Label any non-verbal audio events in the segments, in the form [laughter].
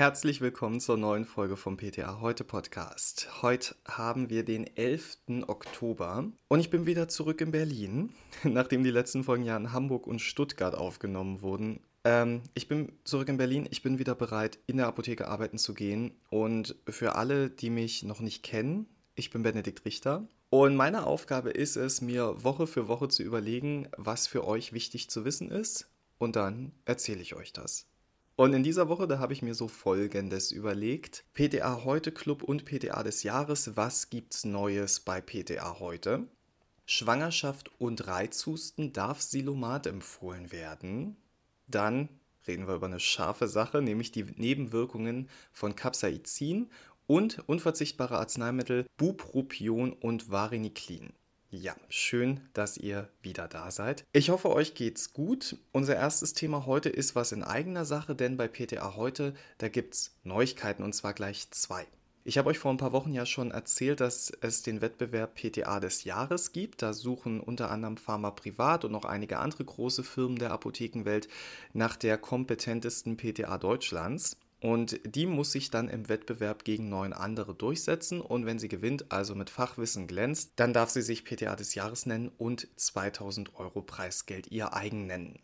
Herzlich willkommen zur neuen Folge vom PTA Heute Podcast. Heute haben wir den 11. Oktober und ich bin wieder zurück in Berlin, [laughs] nachdem die letzten Folgen ja in Hamburg und Stuttgart aufgenommen wurden. Ähm, ich bin zurück in Berlin, ich bin wieder bereit, in der Apotheke arbeiten zu gehen und für alle, die mich noch nicht kennen, ich bin Benedikt Richter und meine Aufgabe ist es, mir Woche für Woche zu überlegen, was für euch wichtig zu wissen ist und dann erzähle ich euch das. Und in dieser Woche, da habe ich mir so Folgendes überlegt. PTA Heute Club und PTA des Jahres. Was gibt's Neues bei PTA Heute? Schwangerschaft und Reizhusten darf Silomat empfohlen werden. Dann reden wir über eine scharfe Sache, nämlich die Nebenwirkungen von Capsaicin und unverzichtbare Arzneimittel Bupropion und Vareniclin. Ja, schön, dass ihr wieder da seid. Ich hoffe, euch geht's gut. Unser erstes Thema heute ist was in eigener Sache, denn bei PTA heute, da gibt's Neuigkeiten und zwar gleich zwei. Ich habe euch vor ein paar Wochen ja schon erzählt, dass es den Wettbewerb PTA des Jahres gibt. Da suchen unter anderem Pharma Privat und noch einige andere große Firmen der Apothekenwelt nach der kompetentesten PTA Deutschlands. Und die muss sich dann im Wettbewerb gegen neun andere durchsetzen. Und wenn sie gewinnt, also mit Fachwissen glänzt, dann darf sie sich PTA des Jahres nennen und 2000 Euro Preisgeld ihr eigen nennen.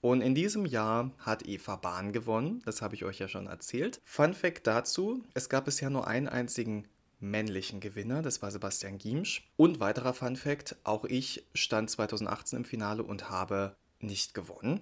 Und in diesem Jahr hat Eva Bahn gewonnen, das habe ich euch ja schon erzählt. Fun Fact dazu, es gab bisher nur einen einzigen männlichen Gewinner, das war Sebastian Giemsch. Und weiterer Fun Fact, auch ich stand 2018 im Finale und habe nicht gewonnen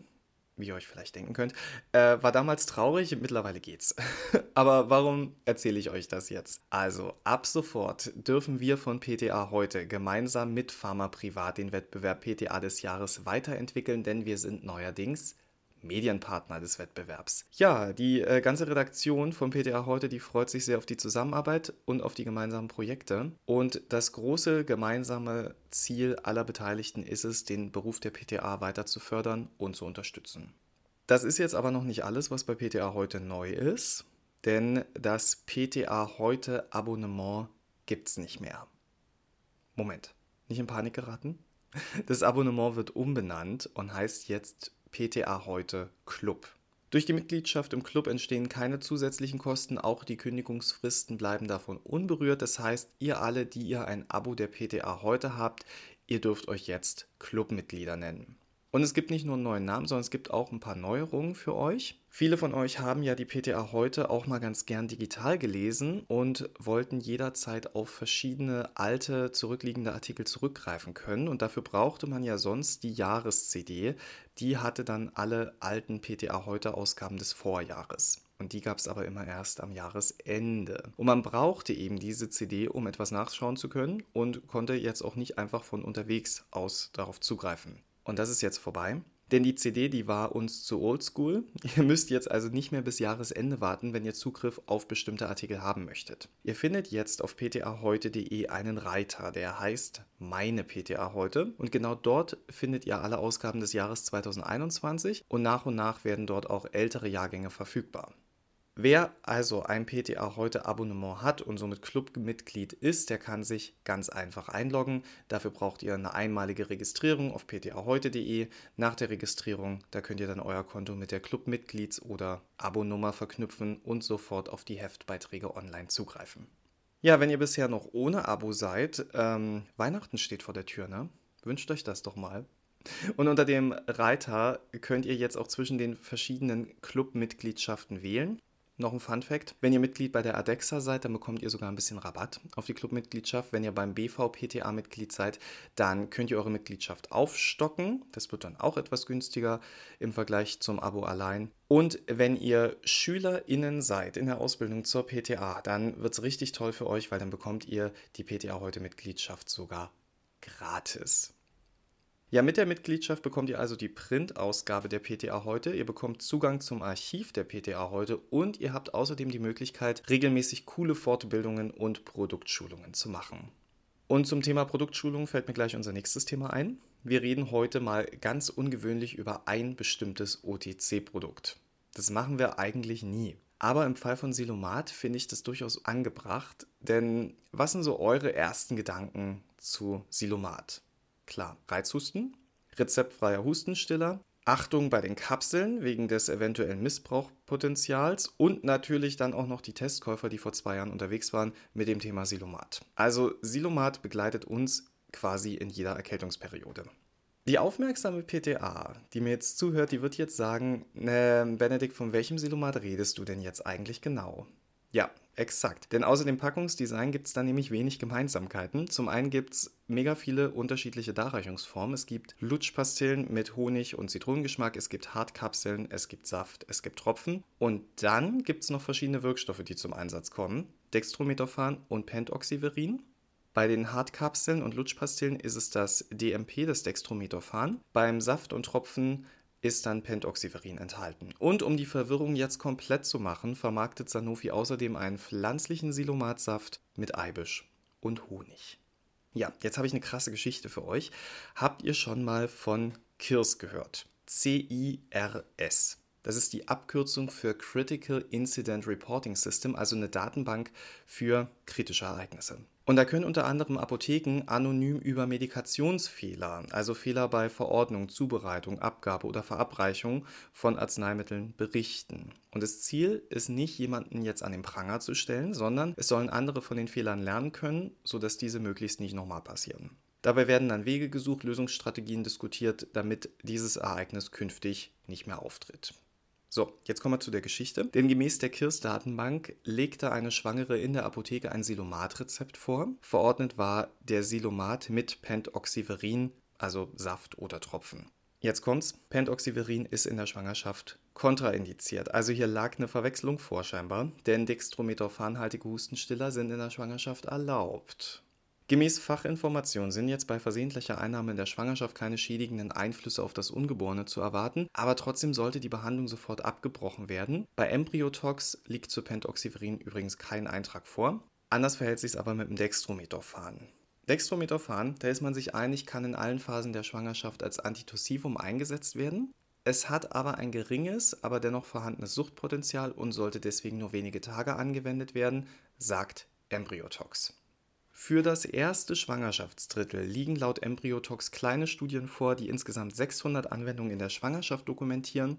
wie ihr euch vielleicht denken könnt. Äh, war damals traurig, mittlerweile geht's. [laughs] Aber warum erzähle ich euch das jetzt? Also, ab sofort dürfen wir von PTA heute gemeinsam mit Pharma Privat den Wettbewerb PTA des Jahres weiterentwickeln, denn wir sind neuerdings Medienpartner des Wettbewerbs. Ja, die äh, ganze Redaktion von PTA heute, die freut sich sehr auf die Zusammenarbeit und auf die gemeinsamen Projekte. Und das große gemeinsame Ziel aller Beteiligten ist es, den Beruf der PTA weiter zu fördern und zu unterstützen. Das ist jetzt aber noch nicht alles, was bei PTA heute neu ist, denn das PTA heute Abonnement gibt es nicht mehr. Moment, nicht in Panik geraten? [laughs] Das Abonnement wird umbenannt und heißt jetzt PTA heute Club. Durch die Mitgliedschaft im Club entstehen keine zusätzlichen Kosten, auch die Kündigungsfristen bleiben davon unberührt. Das heißt, ihr alle, die ihr ein Abo der PTA heute habt, ihr dürft euch jetzt Clubmitglieder nennen. Und es gibt nicht nur einen neuen Namen, sondern es gibt auch ein paar Neuerungen für euch. Viele von euch haben ja die PTA heute auch mal ganz gern digital gelesen und wollten jederzeit auf verschiedene alte, zurückliegende Artikel zurückgreifen können. Und dafür brauchte man ja sonst die Jahres-CD. Die hatte dann alle alten PTA heute Ausgaben des Vorjahres. Und die gab es aber immer erst am Jahresende. Und man brauchte eben diese CD, um etwas nachschauen zu können und konnte jetzt auch nicht einfach von unterwegs aus darauf zugreifen. Und das ist jetzt vorbei. Denn die CD, die war uns zu oldschool. [laughs] Ihr müsst jetzt also nicht mehr bis Jahresende warten, wenn ihr Zugriff auf bestimmte Artikel haben möchtet. Ihr findet jetzt auf ptaheute.de einen Reiter, der heißt Meine PTA heute. Und genau dort findet ihr alle Ausgaben des Jahres 2021 und nach und nach werden dort auch ältere Jahrgänge verfügbar. Wer also ein PTA heute Abonnement hat und somit Clubmitglied ist, der kann sich ganz einfach einloggen. Dafür braucht ihr eine einmalige Registrierung auf ptaheute.de. Nach der Registrierung, da könnt ihr dann euer Konto mit der Clubmitglieds- oder Abonnummer verknüpfen und sofort auf die Heftbeiträge online zugreifen. Ja, wenn ihr bisher noch ohne Abo seid, ähm, Weihnachten steht vor der Tür, ne? Wünscht euch das doch mal. Und unter dem Reiter könnt ihr jetzt auch zwischen den verschiedenen Clubmitgliedschaften wählen. Noch ein Fun Fact: Wenn ihr Mitglied bei der ADEXA seid, dann bekommt ihr sogar ein bisschen Rabatt auf die Clubmitgliedschaft. Wenn ihr beim BVPTA Mitglied seid, dann könnt ihr eure Mitgliedschaft aufstocken. Das wird dann auch etwas günstiger im Vergleich zum Abo allein. Und wenn ihr SchülerInnen seid in der Ausbildung zur PTA, dann wird es richtig toll für euch, weil dann bekommt ihr die PTA heute Mitgliedschaft sogar gratis. Ja, mit der Mitgliedschaft bekommt ihr also die Printausgabe der PTA heute, ihr bekommt Zugang zum Archiv der PTA heute und ihr habt außerdem die Möglichkeit, regelmäßig coole Fortbildungen und Produktschulungen zu machen. Und zum Thema Produktschulung fällt mir gleich unser nächstes Thema ein. Wir reden heute mal ganz ungewöhnlich über ein bestimmtes OTC-Produkt. Das machen wir eigentlich nie. Aber im Fall von Silomat finde ich das durchaus angebracht, denn was sind so eure ersten Gedanken zu Silomat? Klar, Reizhusten, rezeptfreier Hustenstiller Achtung bei den Kapseln wegen des eventuellen Missbrauchpotenzials und natürlich dann auch noch die Testkäufer, die vor zwei Jahren unterwegs waren mit dem Thema Silomat. Also Silomat begleitet uns quasi in jeder Erkältungsperiode. Die aufmerksame PTA, die mir jetzt zuhört, die wird jetzt sagen, äh, Benedikt, von welchem Silomat redest du denn jetzt eigentlich genau? Ja, exakt. Denn außer dem Packungsdesign gibt es da nämlich wenig Gemeinsamkeiten. Zum einen gibt es mega viele unterschiedliche Darreichungsformen. Es gibt Lutschpastillen mit Honig und Zitronengeschmack, es gibt Hartkapseln, es gibt Saft, es gibt Tropfen. Und dann gibt es noch verschiedene Wirkstoffe, die zum Einsatz kommen. Dextrometophan und Pentoxyverin. Bei den Hartkapseln und Lutschpastillen ist es das DMP, das Dextrometophan. Beim Saft und Tropfen ist dann Pentoxyverin enthalten. Und um die Verwirrung jetzt komplett zu machen, vermarktet Sanofi außerdem einen pflanzlichen Silomatsaft mit Eibisch und Honig. Ja, jetzt habe ich eine krasse Geschichte für euch. Habt ihr schon mal von KIRS gehört? C-I-R-S. Das ist die Abkürzung für Critical Incident Reporting System, also eine Datenbank für kritische Ereignisse. Und da können unter anderem Apotheken anonym über Medikationsfehler, also Fehler bei Verordnung, Zubereitung, Abgabe oder Verabreichung von Arzneimitteln berichten. Und das Ziel ist nicht, jemanden jetzt an den Pranger zu stellen, sondern es sollen andere von den Fehlern lernen können, sodass diese möglichst nicht nochmal passieren. Dabei werden dann Wege gesucht, Lösungsstrategien diskutiert, damit dieses Ereignis künftig nicht mehr auftritt. So, jetzt kommen wir zu der Geschichte. Denn gemäß der KIRS-Datenbank legte eine Schwangere in der Apotheke ein Silomat-Rezept vor. Verordnet war der Silomat mit Pentoxyverin, also Saft oder Tropfen. Jetzt kommt's. Pentoxyverin ist in der Schwangerschaft kontraindiziert. Also hier lag eine Verwechslung vor scheinbar, denn dextrometophanhaltige Hustenstiller sind in der Schwangerschaft erlaubt. Gemäß Fachinformation sind jetzt bei versehentlicher Einnahme in der Schwangerschaft keine schädigenden Einflüsse auf das Ungeborene zu erwarten, aber trotzdem sollte die Behandlung sofort abgebrochen werden. Bei Embryotox liegt zu Pentoxyverin übrigens kein Eintrag vor. Anders verhält sich es aber mit dem Dextrometophan. Dextrometophan, da ist man sich einig, kann in allen Phasen der Schwangerschaft als Antitussivum eingesetzt werden. Es hat aber ein geringes, aber dennoch vorhandenes Suchtpotenzial und sollte deswegen nur wenige Tage angewendet werden, sagt Embryotox. Für das erste Schwangerschaftsdrittel liegen laut Embryotox kleine Studien vor, die insgesamt 600 Anwendungen in der Schwangerschaft dokumentieren,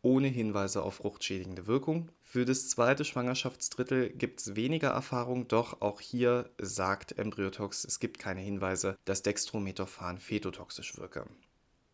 ohne Hinweise auf fruchtschädigende Wirkung. Für das zweite Schwangerschaftsdrittel gibt es weniger Erfahrung, doch auch hier sagt Embryotox, es gibt keine Hinweise, dass Dextrometophan fetotoxisch wirke.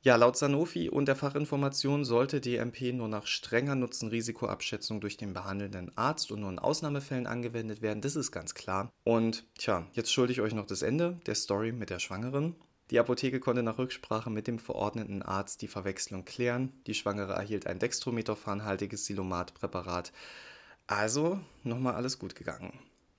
Ja, laut Sanofi und der Fachinformation sollte DMP nur nach strenger Nutzen-Risikoabschätzung durch den behandelnden Arzt und nur in Ausnahmefällen angewendet werden. Das ist ganz klar. Und tja, jetzt schulde ich euch noch das Ende der Story mit der Schwangeren. Die Apotheke konnte nach Rücksprache mit dem verordneten Arzt die Verwechslung klären. Die Schwangere erhielt ein Dextrometophanhaltiges Silomat-Präparat. Also nochmal alles gut gegangen.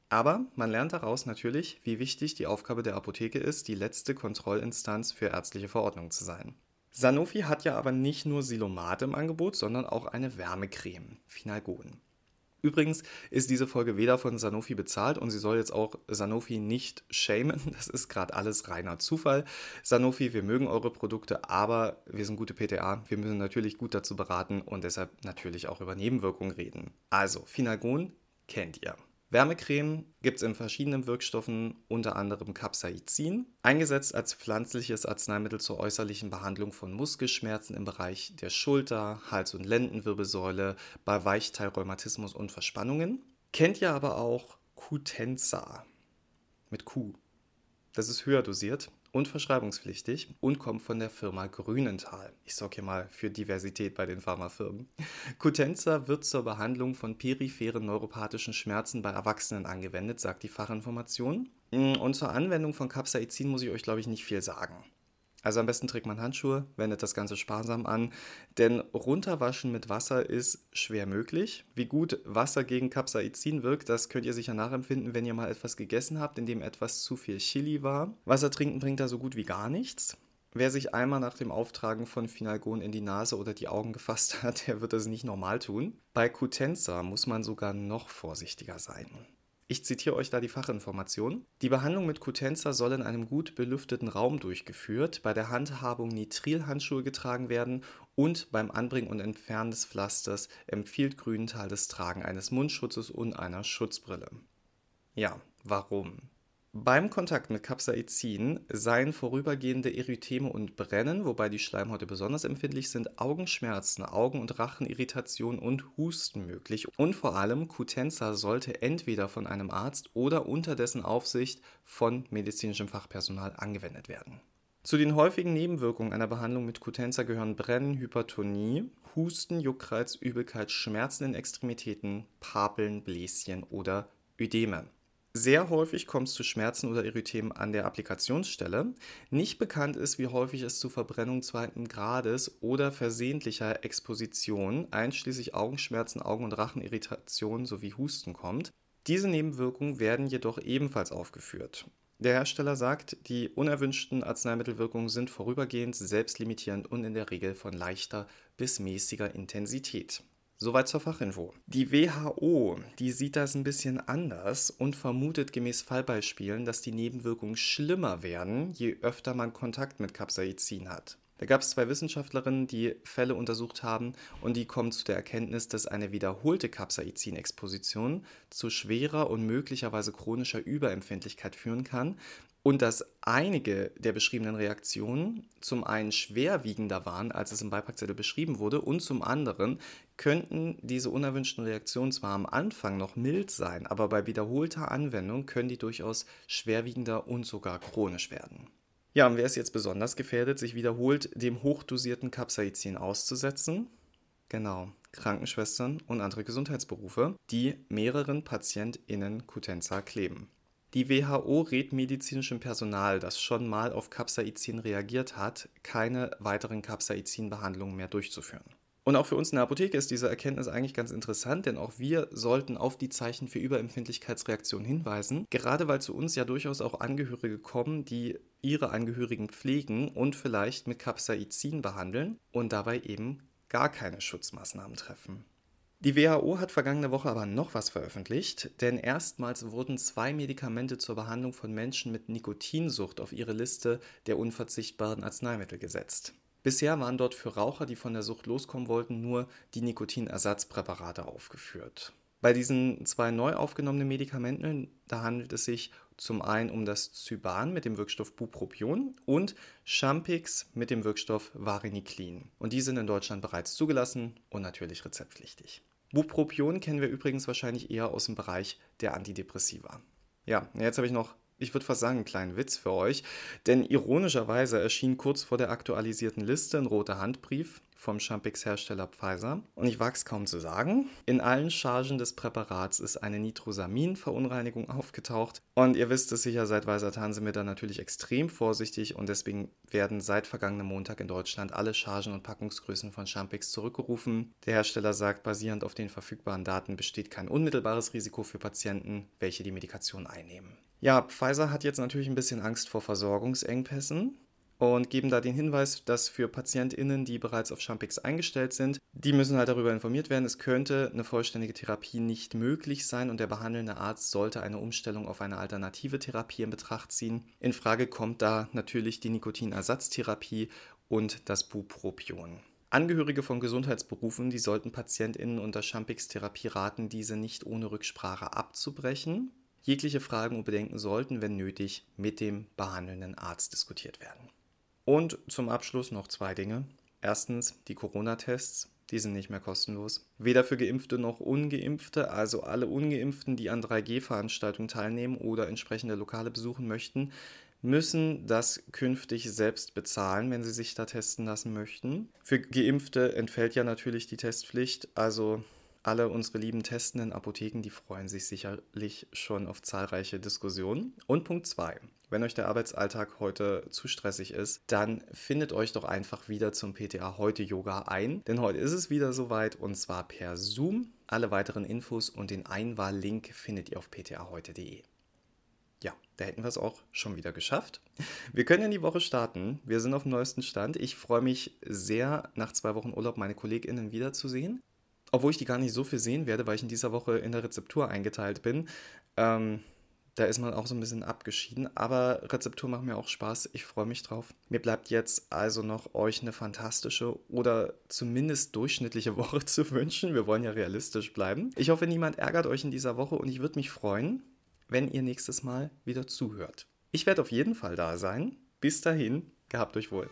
Aber man lernt daraus natürlich, wie wichtig die Aufgabe der Apotheke ist, die letzte Kontrollinstanz für ärztliche Verordnungen zu sein. Sanofi hat ja aber nicht nur Silomat im Angebot, sondern auch eine Wärmecreme, Finalgon. Übrigens ist diese Folge weder von Sanofi bezahlt und sie soll jetzt auch Sanofi nicht shamen. [laughs] Das ist gerade alles reiner Zufall. Sanofi, wir mögen eure Produkte, aber wir sind gute PTA. Wir müssen natürlich gut dazu beraten und deshalb natürlich auch über Nebenwirkungen reden. Also, Finalgon kennt ihr. Wärmecreme gibt es in verschiedenen Wirkstoffen, unter anderem Capsaicin, eingesetzt als pflanzliches Arzneimittel zur äußerlichen Behandlung von Muskelschmerzen im Bereich der Schulter, Hals- und Lendenwirbelsäule, bei Weichteilrheumatismus und Verspannungen. Kennt ihr aber auch Cutenza mit Q. Das ist höher dosiert und verschreibungspflichtig und kommt von der Firma Grünenthal. Ich sorge hier mal für Diversität bei den Pharmafirmen. Cutenza wird zur Behandlung von peripheren neuropathischen Schmerzen bei Erwachsenen angewendet, sagt die Fachinformation. Und zur Anwendung von Capsaicin muss ich euch, glaube ich, nicht viel sagen. Also am besten trägt man Handschuhe, wendet das Ganze sparsam an, denn runterwaschen mit Wasser ist schwer möglich. Wie gut Wasser gegen Capsaicin wirkt, das könnt ihr sicher nachempfinden, wenn ihr mal etwas gegessen habt, in dem etwas zu viel Chili war. Wasser trinken bringt da so gut wie gar nichts. Wer sich einmal nach dem Auftragen von Finalgon in die Nase oder die Augen gefasst [laughs] hat, der wird das nicht normal tun. Bei Cutenza muss man sogar noch vorsichtiger sein. Ich zitiere euch da die Fachinformation. Die Behandlung mit Cutenza soll in einem gut belüfteten Raum durchgeführt, bei der Handhabung Nitrilhandschuhe getragen werden und beim Anbringen und Entfernen des Pflasters empfiehlt Grünenthal das Tragen eines Mundschutzes und einer Schutzbrille. Ja, warum? Beim Kontakt mit Capsaicin seien vorübergehende Erytheme und Brennen, wobei die Schleimhäute besonders empfindlich sind, Augenschmerzen, Augen- und Rachenirritation und Husten möglich. Und vor allem Cutenza sollte entweder von einem Arzt oder unter dessen Aufsicht von medizinischem Fachpersonal angewendet werden. Zu den häufigen Nebenwirkungen einer Behandlung mit Cutenza gehören Brennen, Hypertonie, Husten, Juckreiz, Übelkeit, Schmerzen in Extremitäten, Papeln, Bläschen oder Ödeme. Sehr häufig kommt es zu Schmerzen oder Erythemen an der Applikationsstelle. Nicht bekannt ist, wie häufig es zu Verbrennung zweiten Grades oder versehentlicher Exposition, einschließlich Augenschmerzen, Augen- und Rachenirritation sowie Husten kommt. Diese Nebenwirkungen werden jedoch ebenfalls aufgeführt. Der Hersteller sagt, die unerwünschten Arzneimittelwirkungen sind vorübergehend, selbstlimitierend und in der Regel von leichter bis mäßiger Intensität. Soweit zur Fachinfo. Die WHO, die sieht das ein bisschen anders und vermutet gemäß Fallbeispielen, dass die Nebenwirkungen schlimmer werden, je öfter man Kontakt mit Capsaicin hat. Da gab es zwei Wissenschaftlerinnen, die Fälle untersucht haben und die kommen zu der Erkenntnis, dass eine wiederholte Capsaicin-Exposition zu schwerer und möglicherweise chronischer Überempfindlichkeit führen kann und dass einige der beschriebenen Reaktionen zum einen schwerwiegender waren, als es im Beipackzettel beschrieben wurde, und zum anderen könnten diese unerwünschten Reaktionen zwar am Anfang noch mild sein, aber bei wiederholter Anwendung können die durchaus schwerwiegender und sogar chronisch werden. Ja, und wer ist jetzt besonders gefährdet, sich wiederholt dem hochdosierten Capsaicin auszusetzen? Genau, Krankenschwestern und andere Gesundheitsberufe, die mehreren PatientInnen Cutenza kleben. Die WHO rät medizinischem Personal, das schon mal auf Capsaicin reagiert hat, keine weiteren Capsaicin-Behandlungen mehr durchzuführen. Und auch für uns in der Apotheke ist diese Erkenntnis eigentlich ganz interessant, denn auch wir sollten auf die Zeichen für Überempfindlichkeitsreaktionen hinweisen, gerade weil zu uns ja durchaus auch Angehörige kommen, die ihre Angehörigen pflegen und vielleicht mit Capsaicin behandeln und dabei eben gar keine Schutzmaßnahmen treffen. Die WHO hat vergangene Woche aber noch was veröffentlicht, denn erstmals wurden zwei Medikamente zur Behandlung von Menschen mit Nikotinsucht auf ihre Liste der unverzichtbaren Arzneimittel gesetzt. Bisher waren dort für Raucher, die von der Sucht loskommen wollten, nur die Nikotinersatzpräparate aufgeführt. Bei diesen zwei neu aufgenommenen Medikamenten, da handelt es sich zum einen um das Zyban mit dem Wirkstoff Bupropion und Champix mit dem Wirkstoff Vareniclin. Und die sind in Deutschland bereits zugelassen und natürlich rezeptpflichtig. Bupropion kennen wir übrigens wahrscheinlich eher aus dem Bereich der Antidepressiva. Ja, jetzt habe ich noch, ich würde fast sagen, einen kleinen Witz für euch, denn ironischerweise erschien kurz vor der aktualisierten Liste ein roter Handbrief vom Champix-Hersteller Pfizer. Und ich wage es kaum zu sagen. In allen Chargen des Präparats ist eine Nitrosamin-Verunreinigung aufgetaucht. Und ihr wisst es sicher, seit Weisertan sind wir da natürlich extrem vorsichtig und deswegen werden seit vergangenem Montag in Deutschland alle Chargen und Packungsgrößen von Champix zurückgerufen. Der Hersteller sagt, basierend auf den verfügbaren Daten besteht kein unmittelbares Risiko für Patienten, welche die Medikation einnehmen. Ja, Pfizer hat jetzt natürlich ein bisschen Angst vor Versorgungsengpässen und geben da den Hinweis, dass für PatientInnen, die bereits auf Champix eingestellt sind, die müssen halt darüber informiert werden, es könnte eine vollständige Therapie nicht möglich sein und der behandelnde Arzt sollte eine Umstellung auf eine alternative Therapie in Betracht ziehen. In Frage kommt da natürlich die Nikotinersatztherapie und das Bupropion. Angehörige von Gesundheitsberufen, die sollten PatientInnen unter Champix-Therapie raten, diese nicht ohne Rücksprache abzubrechen. Jegliche Fragen und Bedenken sollten, wenn nötig, mit dem behandelnden Arzt diskutiert werden. Und zum Abschluss noch zwei Dinge. Erstens die Corona-Tests. Die sind nicht mehr kostenlos. Weder für Geimpfte noch Ungeimpfte, also alle Ungeimpften, die an 3G-Veranstaltungen teilnehmen oder entsprechende Lokale besuchen möchten, müssen das künftig selbst bezahlen, wenn sie sich da testen lassen möchten. Für Geimpfte entfällt ja natürlich die Testpflicht, also alle unsere lieben testenden Apotheken, die freuen sich sicherlich schon auf zahlreiche Diskussionen. Und Punkt 2. Wenn euch der Arbeitsalltag heute zu stressig ist, dann findet euch doch einfach wieder zum PTA heute Yoga ein, denn heute ist es wieder soweit und zwar per Zoom. Alle weiteren Infos und den Einwahllink findet ihr auf ptaheute.de. Ja, da hätten wir es auch schon wieder geschafft. Wir können in die Woche starten. Wir sind auf dem neuesten Stand. Ich freue mich sehr, nach zwei Wochen Urlaub meine KollegInnen wiederzusehen. Obwohl ich die gar nicht so viel sehen werde, weil ich in dieser Woche in der Rezeptur eingeteilt bin. Ähm, da ist man auch so ein bisschen abgeschieden, aber Rezeptur macht mir auch Spaß. Ich freue mich drauf. Mir bleibt jetzt also noch euch eine fantastische oder zumindest durchschnittliche [laughs] Woche zu wünschen. Wir wollen ja realistisch bleiben. Ich hoffe, niemand ärgert euch in dieser Woche und ich würde mich freuen, wenn ihr nächstes Mal wieder zuhört. Ich werde auf jeden Fall da sein. Bis dahin, gehabt euch wohl.